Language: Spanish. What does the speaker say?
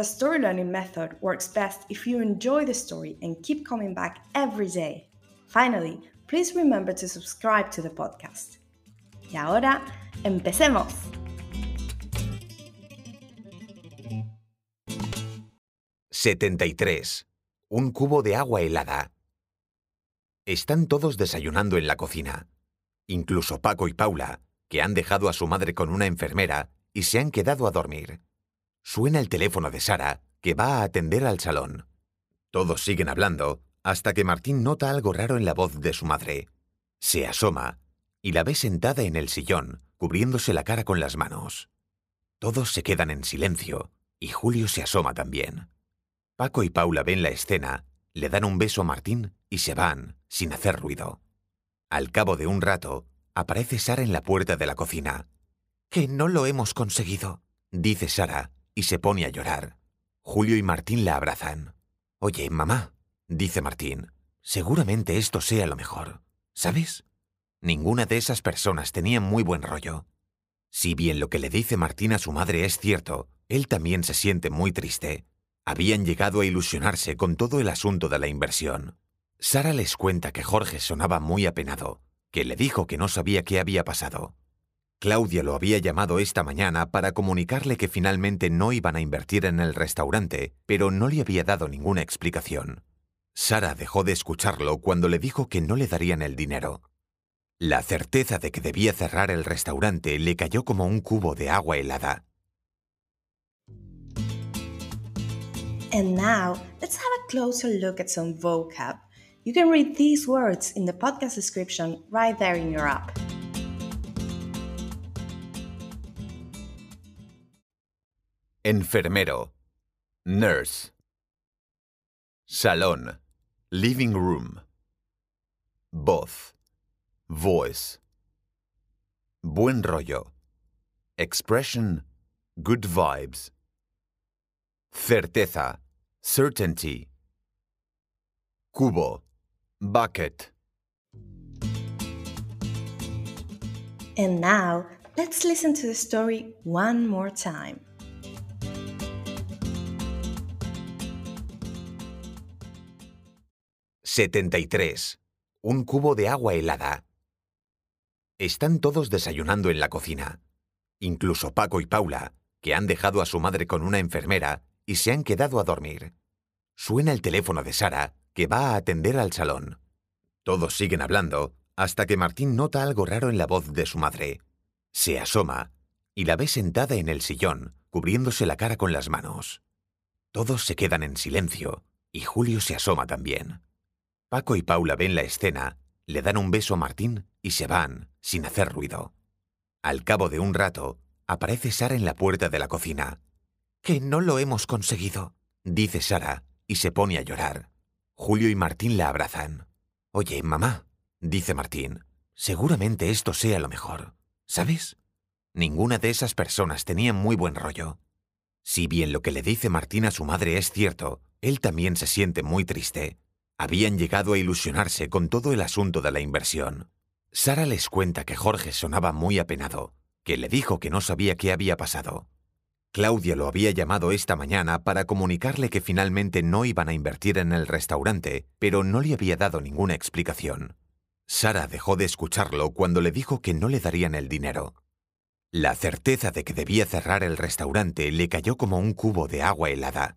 the story learning method works best if you enjoy the story and keep coming back every day. Finally, please remember to subscribe to the podcast. Y ahora, empecemos. «73. Un cubo de agua helada». Están todos desayunando en la cocina. Incluso Paco y Paula, que han dejado a su madre con una enfermera y se han quedado a dormir. Suena el teléfono de Sara, que va a atender al salón. Todos siguen hablando hasta que Martín nota algo raro en la voz de su madre. Se asoma y la ve sentada en el sillón, cubriéndose la cara con las manos. Todos se quedan en silencio y Julio se asoma también. Paco y Paula ven la escena, le dan un beso a Martín y se van, sin hacer ruido. Al cabo de un rato, aparece Sara en la puerta de la cocina. Que no lo hemos conseguido, dice Sara, y se pone a llorar. Julio y Martín la abrazan. Oye, mamá, dice Martín, seguramente esto sea lo mejor. ¿Sabes? Ninguna de esas personas tenía muy buen rollo. Si bien lo que le dice Martín a su madre es cierto, él también se siente muy triste. Habían llegado a ilusionarse con todo el asunto de la inversión. Sara les cuenta que Jorge sonaba muy apenado, que le dijo que no sabía qué había pasado. Claudia lo había llamado esta mañana para comunicarle que finalmente no iban a invertir en el restaurante, pero no le había dado ninguna explicación. Sara dejó de escucharlo cuando le dijo que no le darían el dinero. La certeza de que debía cerrar el restaurante le cayó como un cubo de agua helada. And now, let's have a closer look at some vocab. You can read these words in the podcast description right there in your app. Enfermero. Nurse. Salón. Living room. Voz. Voice. Buen rollo. Expression. Good vibes. Certeza. Certainty. Cubo. Bucket. And now, let's listen to the story one more time. «73. Un cubo de agua helada». Están todos desayunando en la cocina. Incluso Paco y Paula, que han dejado a su madre con una enfermera y se han quedado a dormir. Suena el teléfono de Sara, que va a atender al salón. Todos siguen hablando hasta que Martín nota algo raro en la voz de su madre. Se asoma y la ve sentada en el sillón, cubriéndose la cara con las manos. Todos se quedan en silencio y Julio se asoma también. Paco y Paula ven la escena, le dan un beso a Martín y se van, sin hacer ruido. Al cabo de un rato, aparece Sara en la puerta de la cocina. Que no lo hemos conseguido, dice Sara, y se pone a llorar. Julio y Martín la abrazan. Oye, mamá, dice Martín, seguramente esto sea lo mejor. ¿Sabes? Ninguna de esas personas tenía muy buen rollo. Si bien lo que le dice Martín a su madre es cierto, él también se siente muy triste. Habían llegado a ilusionarse con todo el asunto de la inversión. Sara les cuenta que Jorge sonaba muy apenado, que le dijo que no sabía qué había pasado. Claudia lo había llamado esta mañana para comunicarle que finalmente no iban a invertir en el restaurante, pero no le había dado ninguna explicación. Sara dejó de escucharlo cuando le dijo que no le darían el dinero. La certeza de que debía cerrar el restaurante le cayó como un cubo de agua helada.